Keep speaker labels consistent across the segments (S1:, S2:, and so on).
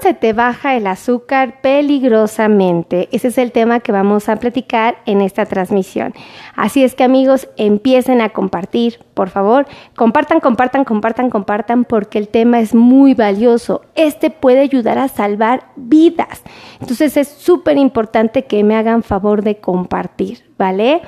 S1: se te baja el azúcar peligrosamente? Ese es el tema que vamos a platicar en esta transmisión. Así es que amigos, empiecen a compartir, por favor. Compartan, compartan, compartan, compartan, porque el tema es muy valioso. Este puede ayudar a salvar vidas. Entonces es súper importante que me hagan favor de compartir, ¿vale?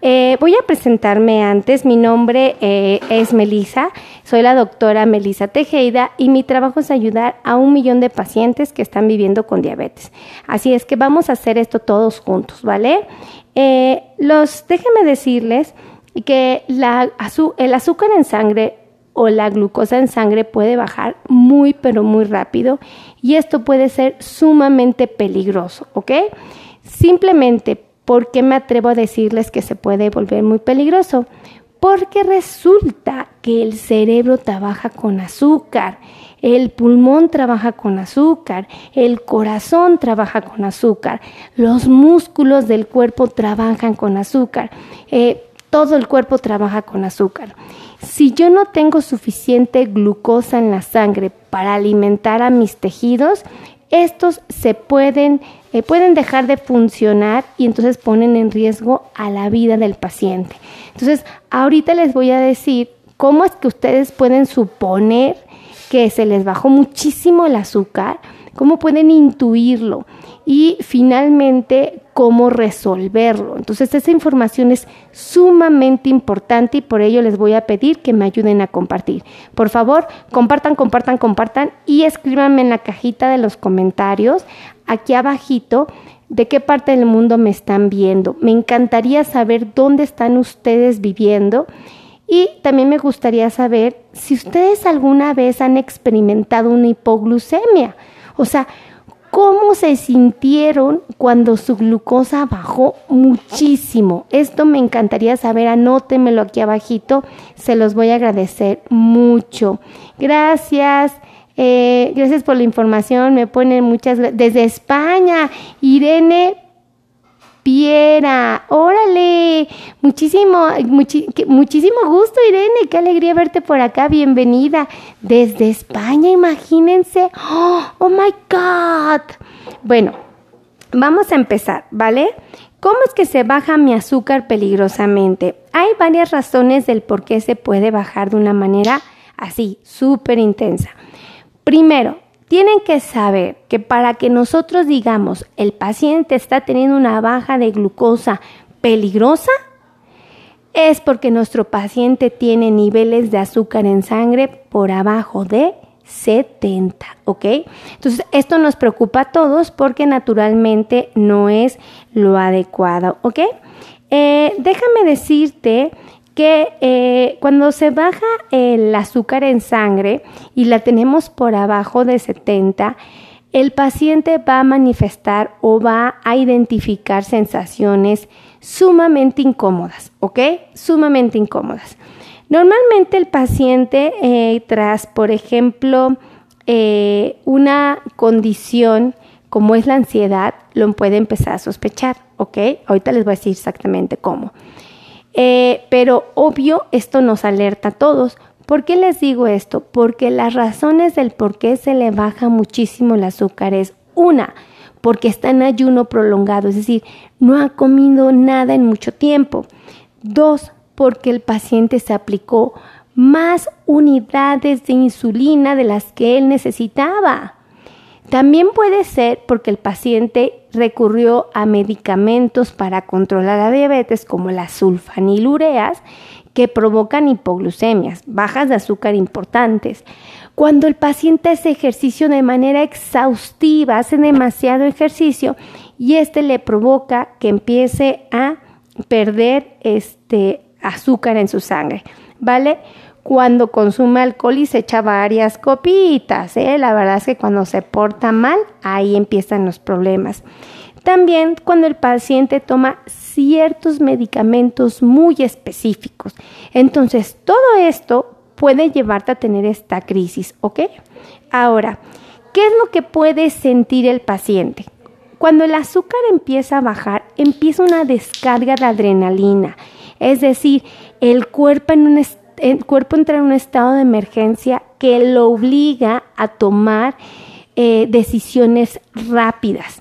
S1: Eh, voy a presentarme antes. Mi nombre eh, es Melisa. Soy la doctora Melisa Tejeda y mi trabajo es ayudar a un millón de pacientes que están viviendo con diabetes. Así es que vamos a hacer esto todos juntos, ¿vale? Eh, los, déjenme decirles que el azúcar en sangre o la glucosa en sangre puede bajar muy pero muy rápido y esto puede ser sumamente peligroso, ¿ok? Simplemente ¿Por qué me atrevo a decirles que se puede volver muy peligroso? Porque resulta que el cerebro trabaja con azúcar, el pulmón trabaja con azúcar, el corazón trabaja con azúcar, los músculos del cuerpo trabajan con azúcar, eh, todo el cuerpo trabaja con azúcar. Si yo no tengo suficiente glucosa en la sangre para alimentar a mis tejidos, estos se pueden eh, pueden dejar de funcionar y entonces ponen en riesgo a la vida del paciente. Entonces, ahorita les voy a decir cómo es que ustedes pueden suponer que se les bajó muchísimo el azúcar, cómo pueden intuirlo y finalmente cómo resolverlo. Entonces esa información es sumamente importante y por ello les voy a pedir que me ayuden a compartir. Por favor, compartan, compartan, compartan y escríbanme en la cajita de los comentarios aquí abajito de qué parte del mundo me están viendo. Me encantaría saber dónde están ustedes viviendo y también me gustaría saber si ustedes alguna vez han experimentado una hipoglucemia. O sea, cómo se sintieron cuando su glucosa bajó muchísimo. Esto me encantaría saber, anótemelo aquí abajito, se los voy a agradecer mucho. Gracias. Eh, gracias por la información, me ponen muchas desde España, Irene Piera, muchísimo, muchísimo gusto Irene, qué alegría verte por acá, bienvenida desde España, imagínense, oh, oh my God. Bueno, vamos a empezar, ¿vale? ¿Cómo es que se baja mi azúcar peligrosamente? Hay varias razones del por qué se puede bajar de una manera así, súper intensa. Primero, tienen que saber que para que nosotros digamos el paciente está teniendo una baja de glucosa peligrosa, es porque nuestro paciente tiene niveles de azúcar en sangre por abajo de 70, ¿ok? Entonces, esto nos preocupa a todos porque naturalmente no es lo adecuado, ¿ok? Eh, déjame decirte que eh, cuando se baja el azúcar en sangre y la tenemos por abajo de 70, el paciente va a manifestar o va a identificar sensaciones sumamente incómodas, ¿ok? Sumamente incómodas. Normalmente el paciente eh, tras, por ejemplo, eh, una condición como es la ansiedad, lo puede empezar a sospechar, ¿ok? Ahorita les voy a decir exactamente cómo. Eh, pero obvio, esto nos alerta a todos. ¿Por qué les digo esto? Porque las razones del por qué se le baja muchísimo el azúcar es una, porque está en ayuno prolongado, es decir, no ha comido nada en mucho tiempo. Dos, porque el paciente se aplicó más unidades de insulina de las que él necesitaba. También puede ser porque el paciente recurrió a medicamentos para controlar la diabetes como las sulfanilureas que provocan hipoglucemias, bajas de azúcar importantes. Cuando el paciente hace ejercicio de manera exhaustiva, hace demasiado ejercicio y este le provoca que empiece a perder este azúcar en su sangre, ¿vale? cuando consume alcohol y se echa varias copitas. ¿eh? La verdad es que cuando se porta mal, ahí empiezan los problemas. También cuando el paciente toma ciertos medicamentos muy específicos. Entonces, todo esto puede llevarte a tener esta crisis, ¿ok? Ahora, ¿qué es lo que puede sentir el paciente? Cuando el azúcar empieza a bajar, empieza una descarga de adrenalina, es decir, el cuerpo entra en un estado de emergencia que lo obliga a tomar eh, decisiones rápidas.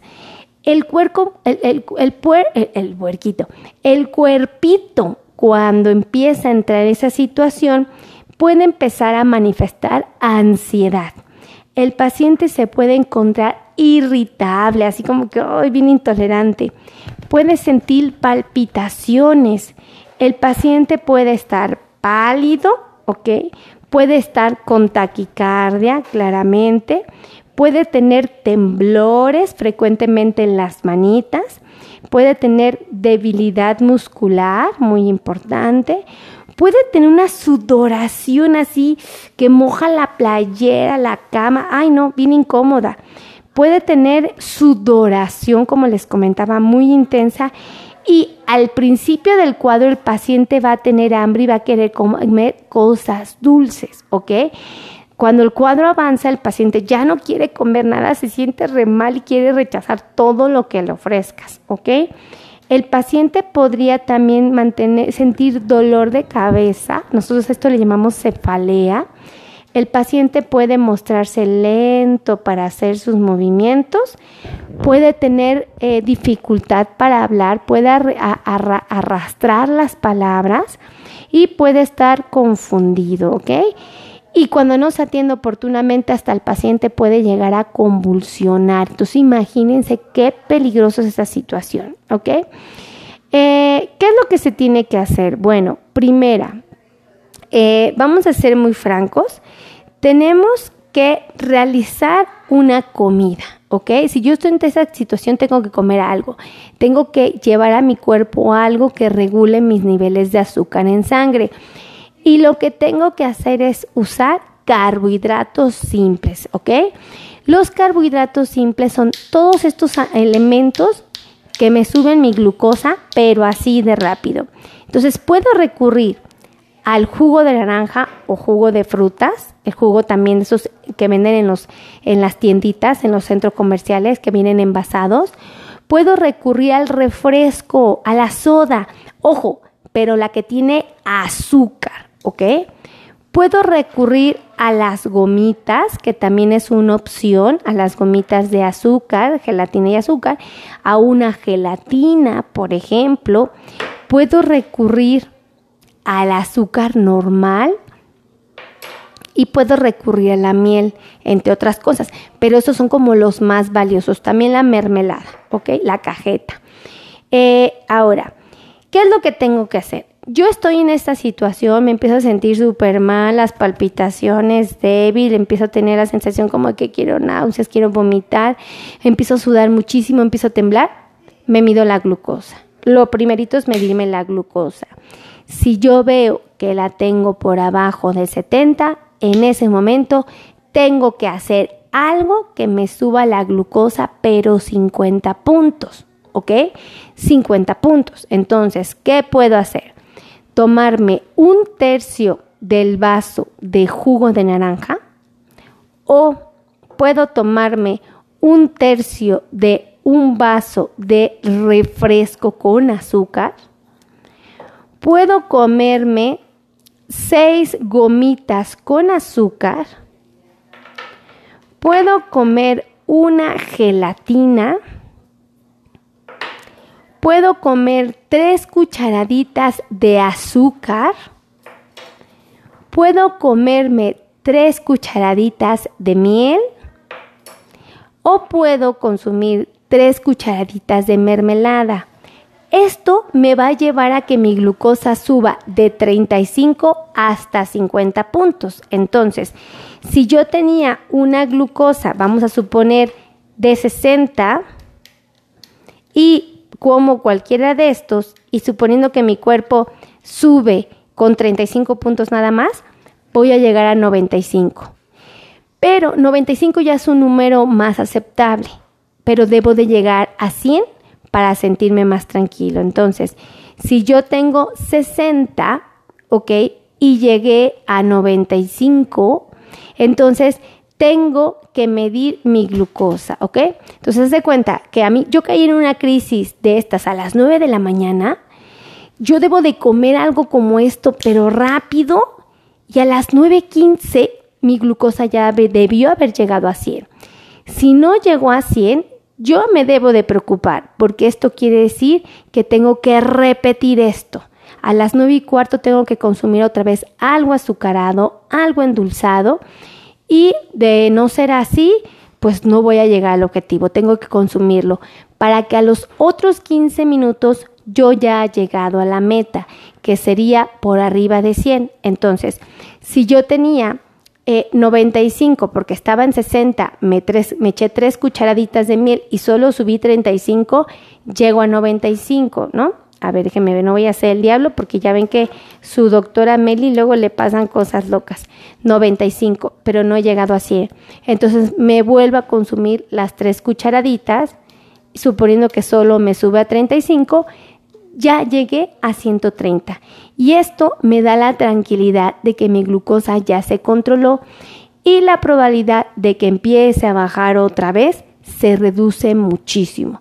S1: El cuerpo, el, el, el, el, puerquito, el cuerpito, cuando empieza a entrar en esa situación, puede empezar a manifestar ansiedad. El paciente se puede encontrar irritable, así como que hoy bien intolerante. Puede sentir palpitaciones. El paciente puede estar pálido, ¿ok? Puede estar con taquicardia, claramente. Puede tener temblores frecuentemente en las manitas. Puede tener debilidad muscular, muy importante puede tener una sudoración así que moja la playera, la cama, ay no, bien incómoda. Puede tener sudoración, como les comentaba, muy intensa y al principio del cuadro el paciente va a tener hambre y va a querer comer cosas dulces, ¿ok? Cuando el cuadro avanza, el paciente ya no quiere comer nada, se siente re mal y quiere rechazar todo lo que le ofrezcas, ¿ok? El paciente podría también mantener, sentir dolor de cabeza, nosotros esto le llamamos cefalea. El paciente puede mostrarse lento para hacer sus movimientos, puede tener eh, dificultad para hablar, puede arrastrar las palabras y puede estar confundido, ¿ok? Y cuando no se atiende oportunamente, hasta el paciente puede llegar a convulsionar. Entonces, imagínense qué peligrosa es esta situación, ¿ok? Eh, ¿Qué es lo que se tiene que hacer? Bueno, primera, eh, vamos a ser muy francos, tenemos que realizar una comida, ¿ok? Si yo estoy en esa situación, tengo que comer algo, tengo que llevar a mi cuerpo algo que regule mis niveles de azúcar en sangre. Y lo que tengo que hacer es usar carbohidratos simples, ¿ok? Los carbohidratos simples son todos estos elementos que me suben mi glucosa, pero así de rápido. Entonces puedo recurrir al jugo de naranja o jugo de frutas, el jugo también de esos que venden en, los, en las tienditas, en los centros comerciales que vienen envasados. Puedo recurrir al refresco, a la soda, ojo, pero la que tiene azúcar. ¿Ok? Puedo recurrir a las gomitas, que también es una opción, a las gomitas de azúcar, gelatina y azúcar, a una gelatina, por ejemplo. Puedo recurrir al azúcar normal y puedo recurrir a la miel, entre otras cosas, pero esos son como los más valiosos. También la mermelada, ¿ok? La cajeta. Eh, ahora, ¿qué es lo que tengo que hacer? Yo estoy en esta situación, me empiezo a sentir súper mal, las palpitaciones débil, empiezo a tener la sensación como que quiero náuseas, quiero vomitar, empiezo a sudar muchísimo, empiezo a temblar, me mido la glucosa. Lo primerito es medirme la glucosa. Si yo veo que la tengo por abajo de 70, en ese momento tengo que hacer algo que me suba la glucosa, pero 50 puntos, ¿ok? 50 puntos. Entonces, ¿qué puedo hacer? Tomarme un tercio del vaso de jugo de naranja o puedo tomarme un tercio de un vaso de refresco con azúcar. Puedo comerme seis gomitas con azúcar. Puedo comer una gelatina puedo comer tres cucharaditas de azúcar, puedo comerme tres cucharaditas de miel o puedo consumir tres cucharaditas de mermelada. Esto me va a llevar a que mi glucosa suba de 35 hasta 50 puntos. Entonces, si yo tenía una glucosa, vamos a suponer, de 60 y como cualquiera de estos y suponiendo que mi cuerpo sube con 35 puntos nada más, voy a llegar a 95. Pero 95 ya es un número más aceptable, pero debo de llegar a 100 para sentirme más tranquilo. Entonces, si yo tengo 60, ¿ok? Y llegué a 95, entonces tengo que medir mi glucosa, ¿ok? Entonces, de cuenta que a mí, yo caí en una crisis de estas a las 9 de la mañana, yo debo de comer algo como esto, pero rápido, y a las 9.15 mi glucosa ya debió haber llegado a 100. Si no llegó a 100, yo me debo de preocupar, porque esto quiere decir que tengo que repetir esto. A las 9 y cuarto tengo que consumir otra vez algo azucarado, algo endulzado, y de no ser así, pues no voy a llegar al objetivo, tengo que consumirlo para que a los otros 15 minutos yo ya haya llegado a la meta, que sería por arriba de 100. Entonces, si yo tenía 95 eh, porque estaba en 60, me, me eché tres cucharaditas de miel y solo subí 35, llego a 95, ¿no? A ver, déjenme ver, no voy a hacer el diablo porque ya ven que su doctora Meli luego le pasan cosas locas. 95, pero no he llegado a 100. Entonces me vuelvo a consumir las tres cucharaditas, suponiendo que solo me sube a 35, ya llegué a 130. Y esto me da la tranquilidad de que mi glucosa ya se controló y la probabilidad de que empiece a bajar otra vez se reduce muchísimo.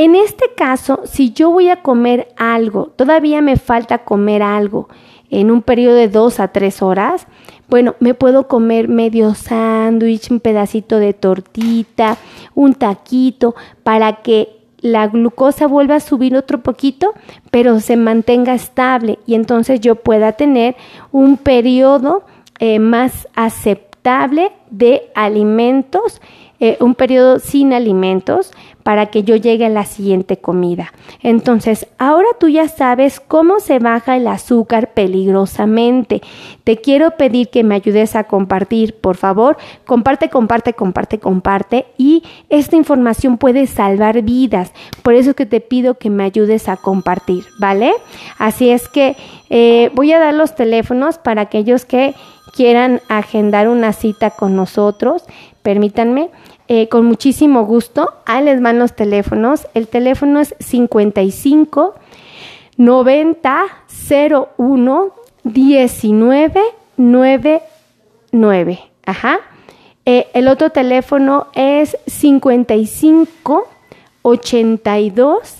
S1: En este caso, si yo voy a comer algo, todavía me falta comer algo en un periodo de dos a tres horas, bueno, me puedo comer medio sándwich, un pedacito de tortita, un taquito, para que la glucosa vuelva a subir otro poquito, pero se mantenga estable y entonces yo pueda tener un periodo eh, más aceptable de alimentos eh, un periodo sin alimentos para que yo llegue a la siguiente comida. Entonces, ahora tú ya sabes cómo se baja el azúcar peligrosamente. Te quiero pedir que me ayudes a compartir, por favor. Comparte, comparte, comparte, comparte. Y esta información puede salvar vidas. Por eso que te pido que me ayudes a compartir, ¿vale? Así es que eh, voy a dar los teléfonos para aquellos que quieran agendar una cita con nosotros. Permítanme. Eh, con muchísimo gusto. Ahí les van los teléfonos. El teléfono es 55 90 01 19 99. Ajá. Eh, el otro teléfono es 55 82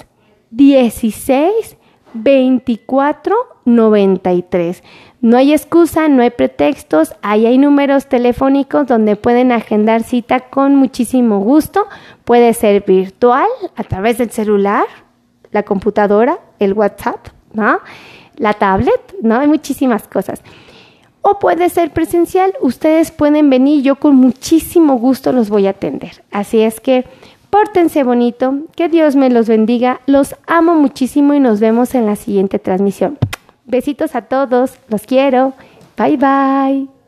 S1: 16 24 93. No hay excusa, no hay pretextos, ahí hay números telefónicos donde pueden agendar cita con muchísimo gusto. Puede ser virtual a través del celular, la computadora, el WhatsApp, ¿no? La tablet, ¿no? Hay muchísimas cosas. O puede ser presencial, ustedes pueden venir, yo con muchísimo gusto los voy a atender. Así es que pórtense bonito, que Dios me los bendiga, los amo muchísimo y nos vemos en la siguiente transmisión. Besitos a todos, los quiero. Bye bye.